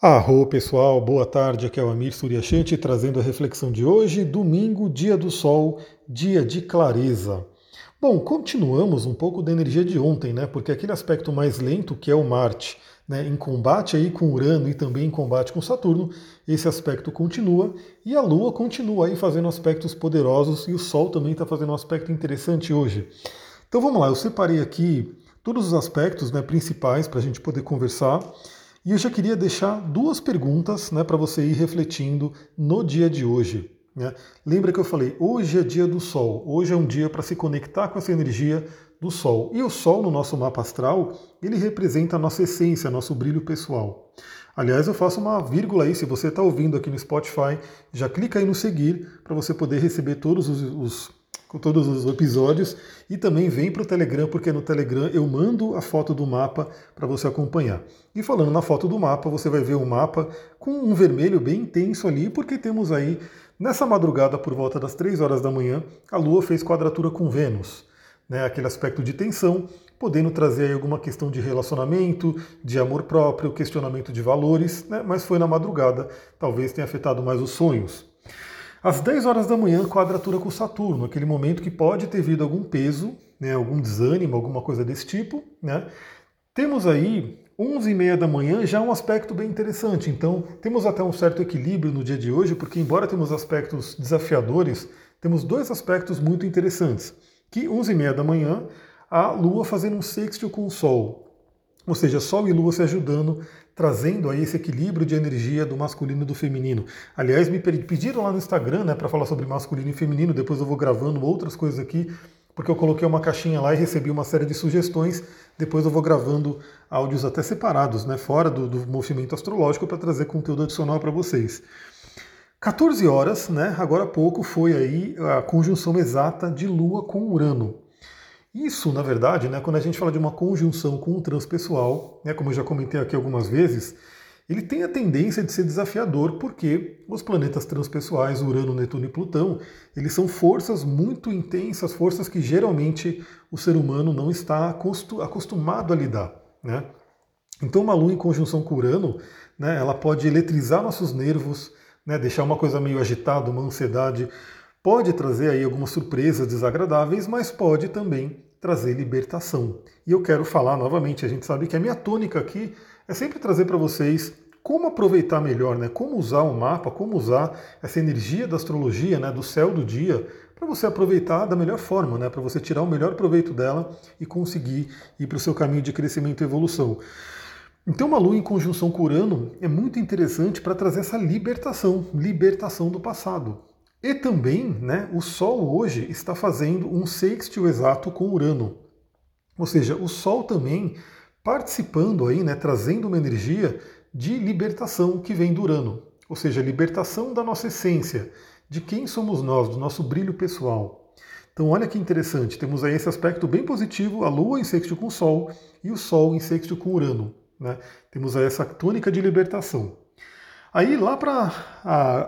Arro pessoal, boa tarde, aqui é o Amir Suryashanti trazendo a reflexão de hoje, domingo, dia do sol, dia de clareza. Bom, continuamos um pouco da energia de ontem, né? Porque aquele aspecto mais lento que é o Marte, né, em combate aí com Urano e também em combate com Saturno, esse aspecto continua e a Lua continua aí fazendo aspectos poderosos e o Sol também está fazendo um aspecto interessante hoje. Então vamos lá, eu separei aqui todos os aspectos né, principais para a gente poder conversar. E eu já queria deixar duas perguntas né, para você ir refletindo no dia de hoje. Né? Lembra que eu falei, hoje é dia do Sol, hoje é um dia para se conectar com essa energia do Sol. E o Sol no nosso mapa astral, ele representa a nossa essência, nosso brilho pessoal. Aliás, eu faço uma vírgula aí, se você está ouvindo aqui no Spotify, já clica aí no seguir para você poder receber todos os, os com todos os episódios e também vem para o Telegram, porque no Telegram eu mando a foto do mapa para você acompanhar. E falando na foto do mapa, você vai ver um mapa com um vermelho bem intenso ali, porque temos aí, nessa madrugada por volta das 3 horas da manhã, a Lua fez quadratura com Vênus. Né, aquele aspecto de tensão, podendo trazer alguma questão de relacionamento, de amor próprio, questionamento de valores, né, mas foi na madrugada, talvez tenha afetado mais os sonhos. Às 10 horas da manhã, quadratura com Saturno, aquele momento que pode ter vindo algum peso, né, algum desânimo, alguma coisa desse tipo. Né? Temos aí 11 e meia da manhã já um aspecto bem interessante. Então, temos até um certo equilíbrio no dia de hoje, porque embora temos aspectos desafiadores, temos dois aspectos muito interessantes. Que 11 e meia da manhã, a Lua fazendo um sextil com o Sol. Ou seja, Sol e Lua se ajudando trazendo aí esse equilíbrio de energia do masculino e do feminino. Aliás, me pediram lá no Instagram, né, para falar sobre masculino e feminino, depois eu vou gravando outras coisas aqui, porque eu coloquei uma caixinha lá e recebi uma série de sugestões, depois eu vou gravando áudios até separados, né, fora do, do movimento astrológico, para trazer conteúdo adicional para vocês. 14 horas, né, agora há pouco, foi aí a conjunção exata de Lua com Urano. Isso, na verdade, né, quando a gente fala de uma conjunção com o transpessoal, né, como eu já comentei aqui algumas vezes, ele tem a tendência de ser desafiador porque os planetas transpessoais, Urano, Netuno e Plutão, eles são forças muito intensas, forças que geralmente o ser humano não está acostumado a lidar. Né? Então uma Lua em conjunção com Urano, né, ela pode eletrizar nossos nervos, né, deixar uma coisa meio agitada, uma ansiedade, pode trazer aí algumas surpresas desagradáveis, mas pode também trazer libertação. E eu quero falar novamente, a gente sabe que a minha tônica aqui é sempre trazer para vocês como aproveitar melhor, né? como usar o mapa, como usar essa energia da astrologia, né? do céu do dia, para você aproveitar da melhor forma, né? para você tirar o melhor proveito dela e conseguir ir para o seu caminho de crescimento e evolução. Então, uma lua em conjunção com Urano é muito interessante para trazer essa libertação, libertação do passado. E também, né, o Sol hoje está fazendo um sextil exato com Urano. Ou seja, o Sol também participando aí, né, trazendo uma energia de libertação que vem do Urano. Ou seja, libertação da nossa essência, de quem somos nós, do nosso brilho pessoal. Então, olha que interessante, temos aí esse aspecto bem positivo, a Lua em sextil com o Sol e o Sol em sextil com Urano. Né? Temos aí essa tônica de libertação. Aí lá para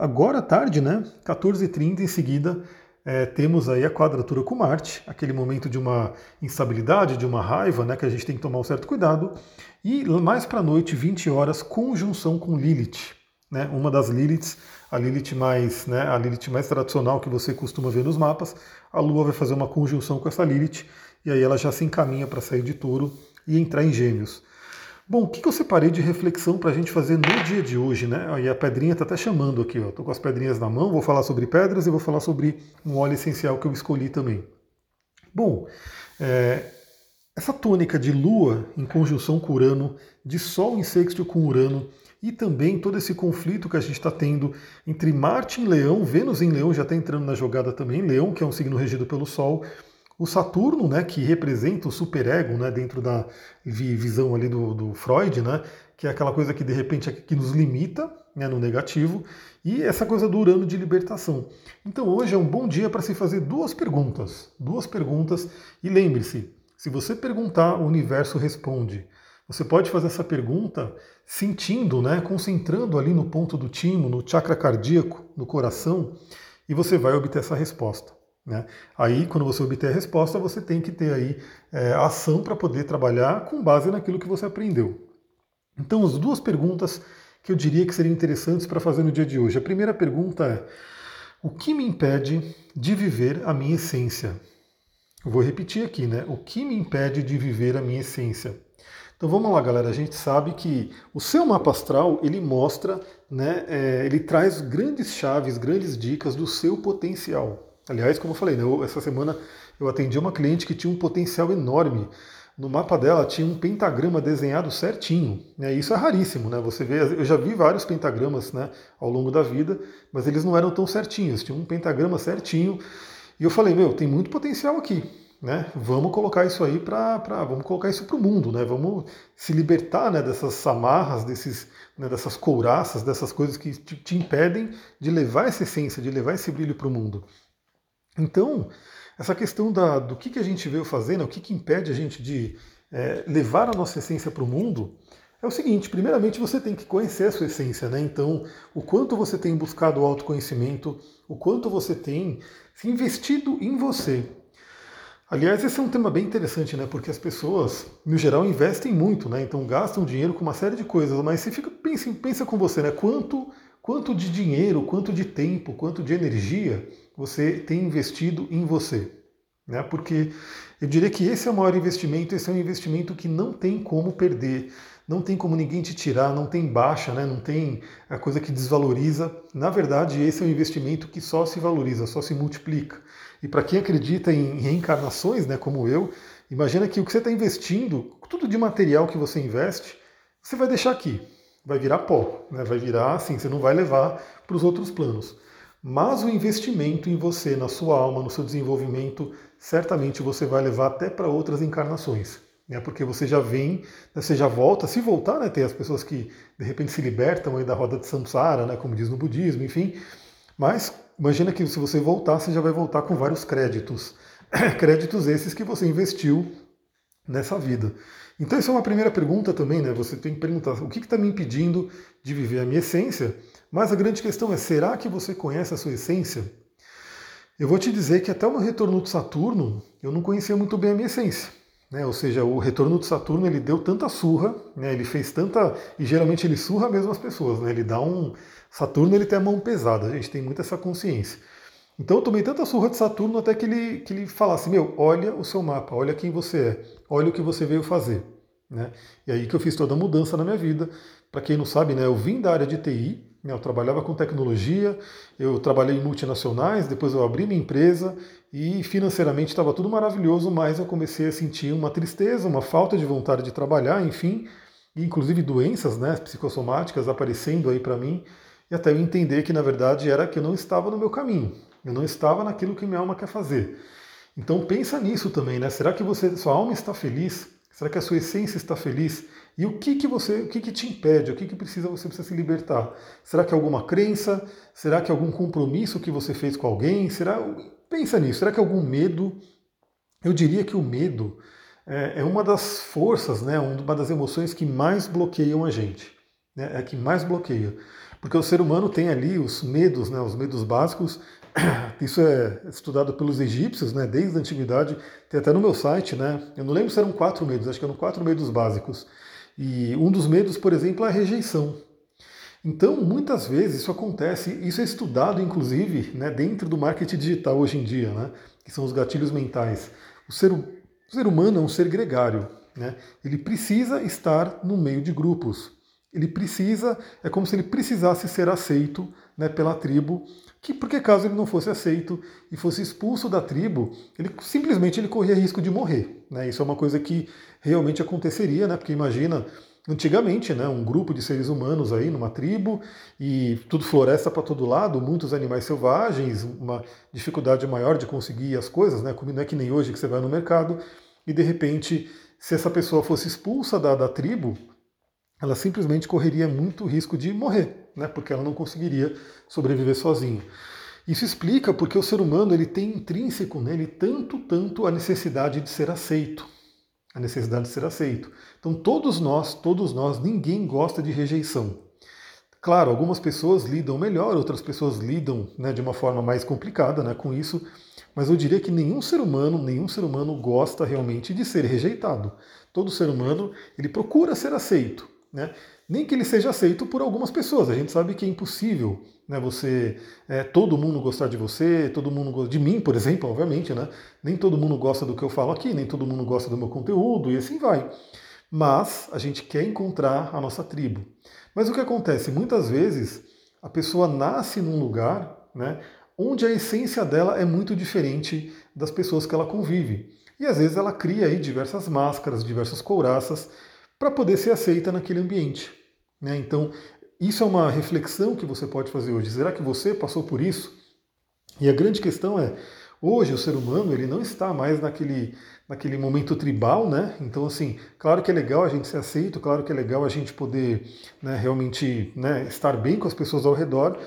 agora à tarde, né, 14h30 em seguida, é, temos aí a quadratura com Marte, aquele momento de uma instabilidade, de uma raiva, né, que a gente tem que tomar um certo cuidado. E mais para a noite, 20 horas, conjunção com Lilith, né, uma das Liliths, a Lilith mais, né, a Lilith mais tradicional que você costuma ver nos mapas. A Lua vai fazer uma conjunção com essa Lilith e aí ela já se encaminha para sair de Touro e entrar em Gêmeos. Bom, o que eu separei de reflexão para a gente fazer no dia de hoje, né? E a pedrinha está até chamando aqui, ó. Estou com as pedrinhas na mão, vou falar sobre pedras e vou falar sobre um óleo essencial que eu escolhi também. Bom, é, essa tônica de Lua em conjunção com Urano, de Sol em sexto com Urano, e também todo esse conflito que a gente está tendo entre Marte em Leão, Vênus em Leão já está entrando na jogada também, Leão, que é um signo regido pelo Sol, o Saturno, né, que representa o superego, né, dentro da visão ali do, do Freud, né, que é aquela coisa que de repente é que nos limita né, no negativo, e essa coisa do Urano de libertação. Então hoje é um bom dia para se fazer duas perguntas, duas perguntas, e lembre-se, se você perguntar, o universo responde. Você pode fazer essa pergunta sentindo, né, concentrando ali no ponto do timo, no chakra cardíaco, no coração, e você vai obter essa resposta. Né? Aí, quando você obter a resposta, você tem que ter aí é, ação para poder trabalhar com base naquilo que você aprendeu. Então, as duas perguntas que eu diria que seriam interessantes para fazer no dia de hoje. A primeira pergunta é: o que me impede de viver a minha essência? Eu vou repetir aqui, né? O que me impede de viver a minha essência? Então vamos lá, galera. A gente sabe que o seu mapa astral ele mostra, né? É, ele traz grandes chaves, grandes dicas do seu potencial. Aliás, como eu falei, né, eu, essa semana eu atendi uma cliente que tinha um potencial enorme. No mapa dela tinha um pentagrama desenhado certinho. Né? Isso é raríssimo, né? Você vê, eu já vi vários pentagramas né, ao longo da vida, mas eles não eram tão certinhos. Tinha um pentagrama certinho. E eu falei, meu, tem muito potencial aqui né? Vamos colocar isso aí para, vamos colocar isso para o mundo, né? Vamos se libertar, né, dessas amarras, desses, né, dessas couraças, dessas coisas que te, te, impedem de levar essa essência, de levar esse brilho para o mundo. Então, essa questão da, do que, que a gente veio fazendo, o que, que impede a gente de é, levar a nossa essência para o mundo, é o seguinte: primeiramente você tem que conhecer a sua essência, né? Então, o quanto você tem buscado o autoconhecimento, o quanto você tem se investido em você, Aliás, esse é um tema bem interessante, né? Porque as pessoas, no geral, investem muito, né? Então gastam dinheiro com uma série de coisas, mas você fica, pensa, pensa com você, né? Quanto, quanto de dinheiro, quanto de tempo, quanto de energia você tem investido em você? Né? Porque eu diria que esse é o maior investimento, esse é um investimento que não tem como perder, não tem como ninguém te tirar, não tem baixa, né? não tem a coisa que desvaloriza. Na verdade, esse é um investimento que só se valoriza, só se multiplica. E para quem acredita em reencarnações, né, como eu, imagina que o que você está investindo, tudo de material que você investe, você vai deixar aqui, vai virar pó, né, vai virar assim, você não vai levar para os outros planos. Mas o investimento em você, na sua alma, no seu desenvolvimento, certamente você vai levar até para outras encarnações. Né? Porque você já vem, né, você já volta, se voltar, né, tem as pessoas que de repente se libertam aí da roda de samsara, né, como diz no budismo, enfim. Mas Imagina que se você voltar, você já vai voltar com vários créditos. créditos esses que você investiu nessa vida. Então, essa é uma primeira pergunta também, né? Você tem que perguntar o que está me impedindo de viver a minha essência? Mas a grande questão é: será que você conhece a sua essência? Eu vou te dizer que até o meu retorno de Saturno, eu não conhecia muito bem a minha essência. Né? Ou seja, o retorno de Saturno ele deu tanta surra, né? ele fez tanta. E geralmente ele surra mesmo as pessoas, né? ele dá um Saturno ele tem a mão pesada, a gente tem muito essa consciência. Então eu tomei tanta surra de Saturno até que ele, que ele falasse, meu, olha o seu mapa, olha quem você é, olha o que você veio fazer. Né? E aí que eu fiz toda a mudança na minha vida. Para quem não sabe, né, eu vim da área de TI, né, eu trabalhava com tecnologia, eu trabalhei em multinacionais, depois eu abri minha empresa e financeiramente estava tudo maravilhoso, mas eu comecei a sentir uma tristeza, uma falta de vontade de trabalhar, enfim, inclusive doenças né, psicossomáticas aparecendo aí para mim e até eu entender que na verdade era que eu não estava no meu caminho, eu não estava naquilo que minha alma quer fazer. Então pensa nisso também, né? Será que você, sua alma está feliz? Será que a sua essência está feliz? E o que que você, o que que te impede? O que que precisa você precisa se libertar? Será que é alguma crença? Será que é algum compromisso que você fez com alguém? Será? Pensa nisso. Será que é algum medo? Eu diria que o medo é, é uma das forças, né? Uma das emoções que mais bloqueiam a gente. Né? É a que mais bloqueia. Porque o ser humano tem ali os medos, né, os medos básicos. Isso é estudado pelos egípcios, né, desde a antiguidade. Tem até no meu site, né? Eu não lembro se eram quatro medos, acho que eram quatro medos básicos. E um dos medos, por exemplo, é a rejeição. Então, muitas vezes isso acontece, isso é estudado, inclusive, né, dentro do marketing digital hoje em dia, né, que são os gatilhos mentais. O ser, o ser humano é um ser gregário. Né, ele precisa estar no meio de grupos. Ele precisa, é como se ele precisasse ser aceito né, pela tribo, que porque caso ele não fosse aceito e fosse expulso da tribo, ele simplesmente ele corria risco de morrer. Né? Isso é uma coisa que realmente aconteceria, né? Porque imagina antigamente, né, um grupo de seres humanos aí numa tribo e tudo floresta para todo lado, muitos animais selvagens, uma dificuldade maior de conseguir as coisas, né? Como não é que nem hoje que você vai no mercado e de repente se essa pessoa fosse expulsa da, da tribo, ela simplesmente correria muito risco de morrer, né? porque ela não conseguiria sobreviver sozinha. Isso explica porque o ser humano ele tem intrínseco nele tanto, tanto a necessidade de ser aceito. A necessidade de ser aceito. Então todos nós, todos nós, ninguém gosta de rejeição. Claro, algumas pessoas lidam melhor, outras pessoas lidam né, de uma forma mais complicada né, com isso, mas eu diria que nenhum ser humano, nenhum ser humano gosta realmente de ser rejeitado. Todo ser humano ele procura ser aceito. Né? nem que ele seja aceito por algumas pessoas. A gente sabe que é impossível né, você, é, todo mundo gostar de você, todo mundo de mim, por exemplo, obviamente, né? Nem todo mundo gosta do que eu falo aqui, nem todo mundo gosta do meu conteúdo e assim vai. Mas a gente quer encontrar a nossa tribo. Mas o que acontece? Muitas vezes a pessoa nasce num lugar né, onde a essência dela é muito diferente das pessoas que ela convive. E às vezes ela cria aí diversas máscaras, diversas couraças para poder ser aceita naquele ambiente. Né? Então, isso é uma reflexão que você pode fazer hoje. Será que você passou por isso? E a grande questão é, hoje o ser humano ele não está mais naquele, naquele momento tribal, né? Então, assim, claro que é legal a gente ser aceito, claro que é legal a gente poder né, realmente né, estar bem com as pessoas ao redor,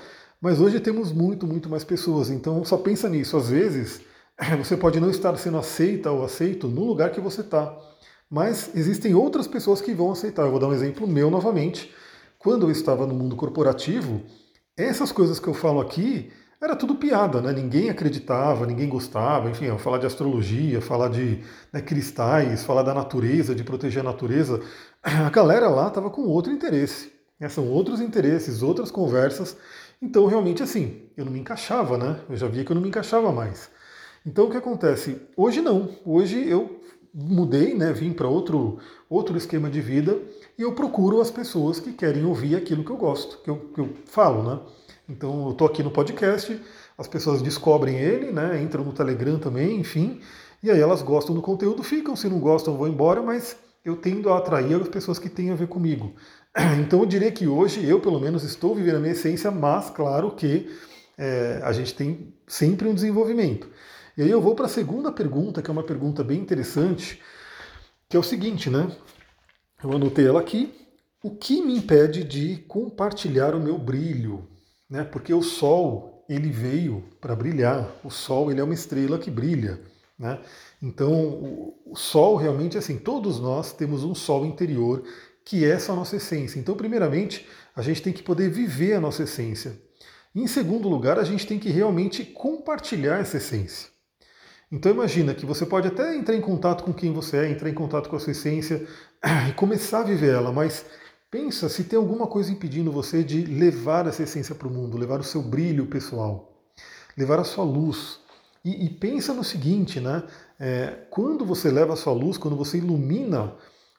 mas hoje temos muito, muito mais pessoas. Então, só pensa nisso. Às vezes, você pode não estar sendo aceita ou aceito no lugar que você está, mas existem outras pessoas que vão aceitar. Eu vou dar um exemplo meu novamente quando eu estava no mundo corporativo, essas coisas que eu falo aqui era tudo piada, né? Ninguém acreditava, ninguém gostava, enfim, falar de astrologia, falar de né, cristais, falar da natureza, de proteger a natureza. A galera lá estava com outro interesse. Né? São outros interesses, outras conversas. Então, realmente, assim, eu não me encaixava, né? Eu já via que eu não me encaixava mais. Então, o que acontece? Hoje não. Hoje eu mudei, né? Vim para outro, outro esquema de vida e eu procuro as pessoas que querem ouvir aquilo que eu gosto, que eu, que eu falo, né? Então eu estou aqui no podcast, as pessoas descobrem ele, né? Entram no Telegram também, enfim, e aí elas gostam do conteúdo, ficam, se não gostam, vão embora, mas eu tendo a atrair as pessoas que têm a ver comigo. Então eu diria que hoje eu, pelo menos, estou vivendo a minha essência, mas claro que é, a gente tem sempre um desenvolvimento. E aí eu vou para a segunda pergunta, que é uma pergunta bem interessante, que é o seguinte, né? Eu anotei ela aqui. O que me impede de compartilhar o meu brilho? Né? Porque o Sol ele veio para brilhar. O Sol ele é uma estrela que brilha. Né? Então o, Sol realmente assim, todos nós temos um Sol interior que é essa nossa essência. Então, primeiramente, a gente tem que poder viver a nossa essência. Em segundo lugar, a gente tem que realmente compartilhar essa essência. Então imagina que você pode até entrar em contato com quem você é, entrar em contato com a sua essência e começar a viver ela, mas pensa se tem alguma coisa impedindo você de levar essa essência para o mundo, levar o seu brilho pessoal, levar a sua luz. E, e pensa no seguinte, né? É, quando você leva a sua luz, quando você ilumina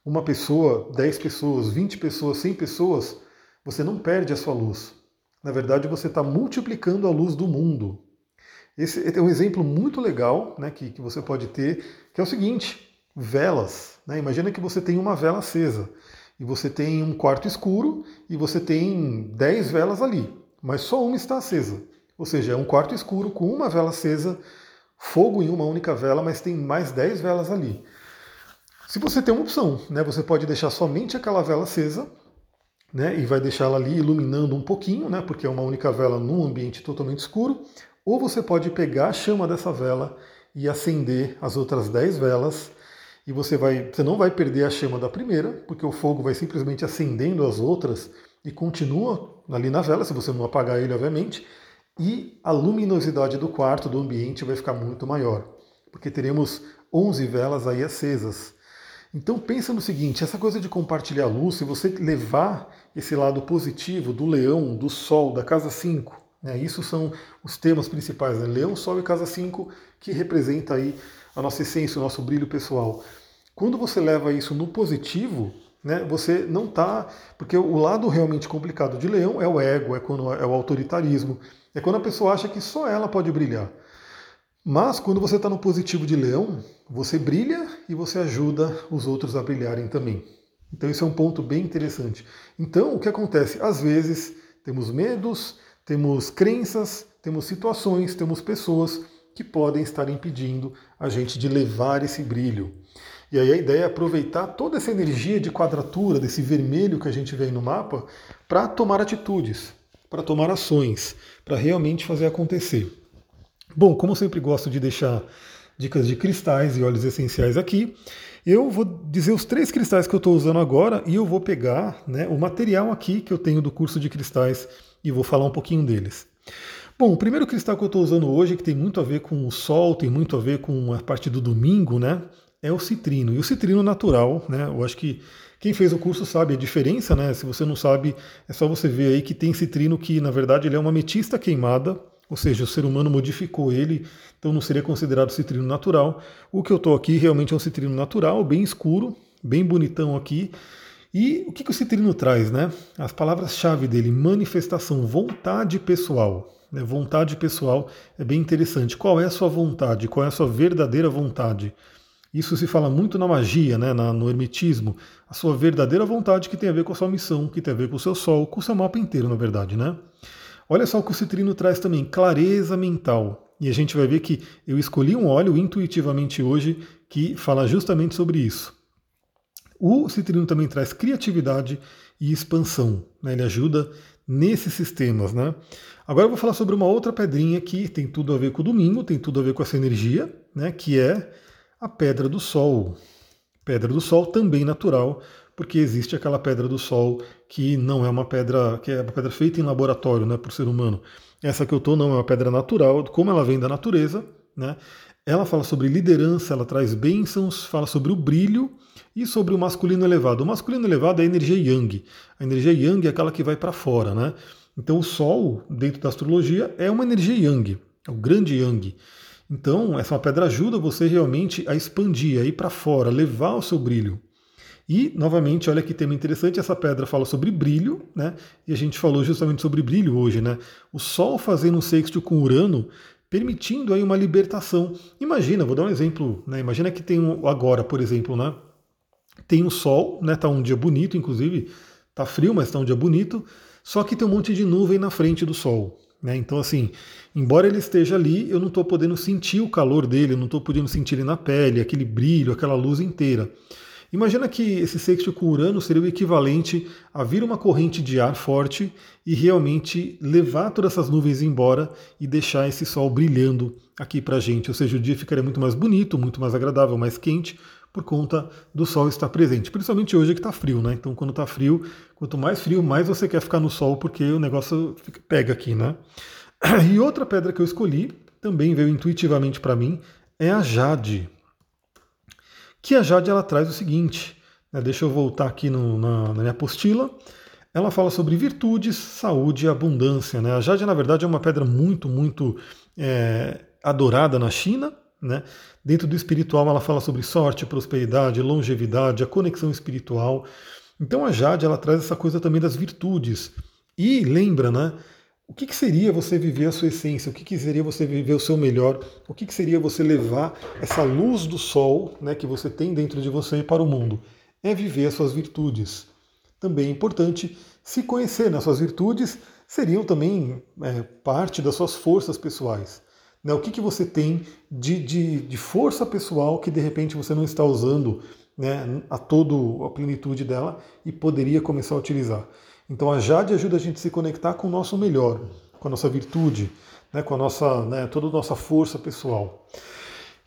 uma pessoa, 10 pessoas, 20 pessoas, 100 pessoas, você não perde a sua luz. Na verdade, você está multiplicando a luz do mundo. Esse é um exemplo muito legal né, que, que você pode ter, que é o seguinte: velas. Né? Imagina que você tem uma vela acesa e você tem um quarto escuro e você tem 10 velas ali, mas só uma está acesa. Ou seja, é um quarto escuro com uma vela acesa, fogo em uma única vela, mas tem mais 10 velas ali. Se você tem uma opção, né, você pode deixar somente aquela vela acesa né, e vai deixá-la ali iluminando um pouquinho, né, porque é uma única vela num ambiente totalmente escuro, ou você pode pegar a chama dessa vela e acender as outras 10 velas, e você, vai, você não vai perder a chama da primeira, porque o fogo vai simplesmente acendendo as outras e continua ali na vela, se você não apagar ele, obviamente, e a luminosidade do quarto, do ambiente, vai ficar muito maior, porque teremos 11 velas aí acesas. Então pensa no seguinte, essa coisa de compartilhar a luz, se você levar esse lado positivo do leão, do sol, da casa 5, né? Isso são os temas principais, né? Leão, Sol e Casa 5, que representa aí a nossa essência, o nosso brilho pessoal. Quando você leva isso no positivo, né, você não está. Porque o lado realmente complicado de leão é o ego, é, quando, é o autoritarismo, é quando a pessoa acha que só ela pode brilhar. Mas quando você está no positivo de leão, você brilha e você ajuda os outros a brilharem também. Então, isso é um ponto bem interessante. Então, o que acontece? Às vezes, temos medos, temos crenças, temos situações, temos pessoas que podem estar impedindo a gente de levar esse brilho. E aí a ideia é aproveitar toda essa energia de quadratura, desse vermelho que a gente vê no mapa, para tomar atitudes, para tomar ações, para realmente fazer acontecer. Bom, como sempre gosto de deixar dicas de cristais e óleos essenciais aqui, eu vou dizer os três cristais que eu estou usando agora e eu vou pegar né, o material aqui que eu tenho do curso de cristais e vou falar um pouquinho deles. Bom, o primeiro cristal que eu estou usando hoje, que tem muito a ver com o Sol, tem muito a ver com a parte do domingo, né? é o citrino. E o citrino natural, né? Eu acho que quem fez o curso sabe a diferença, né? Se você não sabe, é só você ver aí que tem citrino que, na verdade, ele é uma ametista queimada, ou seja, o ser humano modificou ele, então não seria considerado citrino natural. O que eu estou aqui realmente é um citrino natural, bem escuro, bem bonitão aqui. E o que, que o citrino traz, né? As palavras-chave dele, manifestação, vontade pessoal. Né? Vontade pessoal é bem interessante. Qual é a sua vontade? Qual é a sua verdadeira vontade? Isso se fala muito na magia, né? Na, no hermetismo. A sua verdadeira vontade que tem a ver com a sua missão, que tem a ver com o seu sol, com o seu mapa inteiro, na verdade, né? Olha só o que o citrino traz também, clareza mental. E a gente vai ver que eu escolhi um óleo intuitivamente hoje que fala justamente sobre isso. O citrino também traz criatividade e expansão. Né? Ele ajuda nesses sistemas. Né? Agora eu vou falar sobre uma outra pedrinha que tem tudo a ver com o domingo, tem tudo a ver com essa energia, né? que é a pedra do sol. Pedra do sol também natural, porque existe aquela pedra do sol que não é uma pedra, que é uma pedra feita em laboratório, né, por ser humano. Essa que eu estou não é uma pedra natural, como ela vem da natureza, né? Ela fala sobre liderança, ela traz bênçãos, fala sobre o brilho e sobre o masculino elevado. O masculino elevado é a energia yang. A energia yang é aquela que vai para fora, né? Então o Sol, dentro da astrologia, é uma energia yang, é o grande yang. Então, essa pedra ajuda você realmente a expandir, a ir para fora, levar o seu brilho. E, novamente, olha que tema interessante, essa pedra fala sobre brilho, né? E a gente falou justamente sobre brilho hoje, né? O Sol fazendo um sexto com Urano, permitindo aí uma libertação. Imagina, vou dar um exemplo, né? Imagina que tem um, agora, por exemplo, né? Tem o Sol, né? Tá um dia bonito, inclusive, tá frio, mas tá um dia bonito, só que tem um monte de nuvem na frente do Sol. Né? Então, assim, embora ele esteja ali, eu não estou podendo sentir o calor dele, eu não estou podendo sentir ele na pele, aquele brilho, aquela luz inteira. Imagina que esse sexto com Urano seria o equivalente a vir uma corrente de ar forte e realmente levar todas essas nuvens embora e deixar esse sol brilhando aqui para gente. Ou seja, o dia ficaria muito mais bonito, muito mais agradável, mais quente, por conta do sol estar presente. Principalmente hoje que está frio, né? Então, quando está frio, quanto mais frio, mais você quer ficar no sol, porque o negócio pega aqui, né? E outra pedra que eu escolhi, também veio intuitivamente para mim, é a jade que a Jade ela traz o seguinte, né, deixa eu voltar aqui no, na, na, minha apostila, ela fala sobre virtudes, saúde e abundância. Né? A Jade, na verdade, é uma pedra muito, muito é, adorada na China. Né? Dentro do espiritual, ela fala sobre sorte, prosperidade, longevidade, a conexão espiritual. Então a Jade ela traz essa coisa também das virtudes. E lembra, né? O que, que, seria você viver a sua essência? O que, que seria você viver o seu melhor? O que, que, seria você levar essa luz do sol né, que você tem dentro de você para o mundo? É viver as suas virtudes. Também é importante se conhecer. Né? Suas virtudes seriam também é, parte das suas forças pessoais. Né? O que, que você tem de, de, de força pessoal que de repente você não está usando né, a todo a plenitude dela e poderia começar a utilizar? Então a Jade ajuda a gente a se conectar com o nosso melhor, com a nossa virtude, né, com a nossa, né, toda a nossa força pessoal.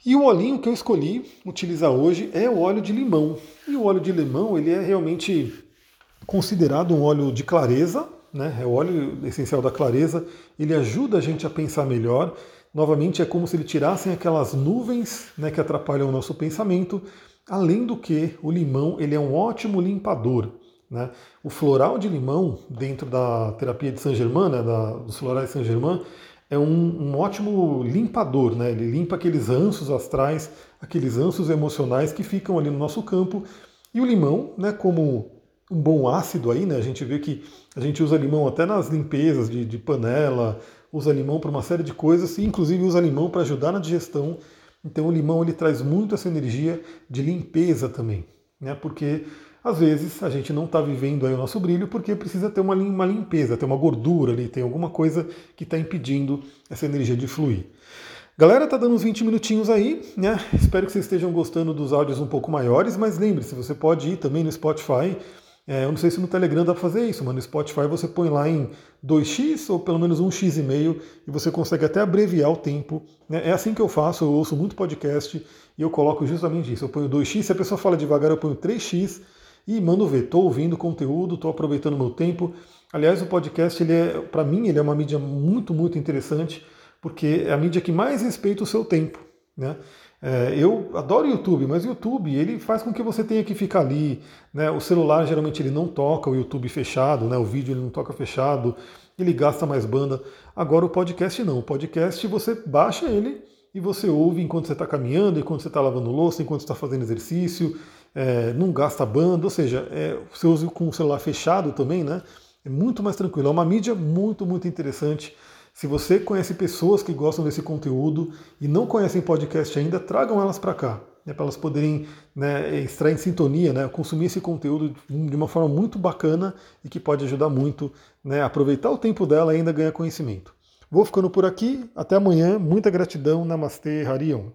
E o olhinho que eu escolhi utilizar hoje é o óleo de limão. E o óleo de limão ele é realmente considerado um óleo de clareza, né? é o óleo essencial da clareza. Ele ajuda a gente a pensar melhor. Novamente, é como se ele tirassem aquelas nuvens né, que atrapalham o nosso pensamento. Além do que, o limão ele é um ótimo limpador. Né? O floral de limão, dentro da terapia de Saint-Germain, né, dos florais de Saint-Germain, é um, um, ótimo limpador, né? ele limpa aqueles ansos astrais, aqueles ansos emocionais que ficam ali no nosso campo. E o limão, né, como um bom ácido aí, né, a gente vê que a gente usa limão até nas limpezas de, de panela, usa limão para uma série de coisas, e inclusive usa limão para ajudar na digestão. Então o limão ele traz muito essa energia de limpeza também, né? Porque às vezes a gente não está vivendo aí o nosso brilho porque precisa ter uma, limpeza, ter uma gordura ali, tem alguma coisa que está impedindo essa energia de fluir. Galera, tá dando uns 20 minutinhos aí, né? Espero que vocês estejam gostando dos áudios um pouco maiores, mas lembre-se, você pode ir também no Spotify. É, eu não sei se no Telegram dá para fazer isso, mas no Spotify você põe lá em 2x ou pelo menos 1x e meio e você consegue até abreviar o tempo. Né? É assim que eu faço, eu ouço muito podcast e eu coloco justamente isso. Eu ponho 2x, se a pessoa fala devagar, eu ponho 3x e mando ver, estou ouvindo conteúdo, estou aproveitando meu tempo. Aliás, o podcast, ele é, para mim, ele é uma mídia muito, muito interessante, porque é a mídia que mais respeita o seu tempo. Né? É, eu adoro o YouTube, mas o YouTube ele faz com que você tenha que ficar ali. Né? O celular geralmente ele não toca o YouTube fechado, né? o vídeo ele não toca fechado, ele gasta mais banda. Agora o podcast não. O podcast você baixa ele e você ouve enquanto você está caminhando, enquanto você está lavando louça, enquanto está fazendo exercício, é, não gasta banda, ou seja, é, você usa com o celular fechado também, né? É muito mais tranquilo. É uma mídia muito, muito interessante. Se você conhece pessoas que gostam desse conteúdo e não conhecem podcast ainda, tragam elas para cá, né, para elas poderem né, estar em sintonia, né, consumir esse conteúdo de uma forma muito bacana e que pode ajudar muito né, aproveitar o tempo dela e ainda ganhar conhecimento. Vou ficando por aqui, até amanhã, muita gratidão, Namastê, Harion.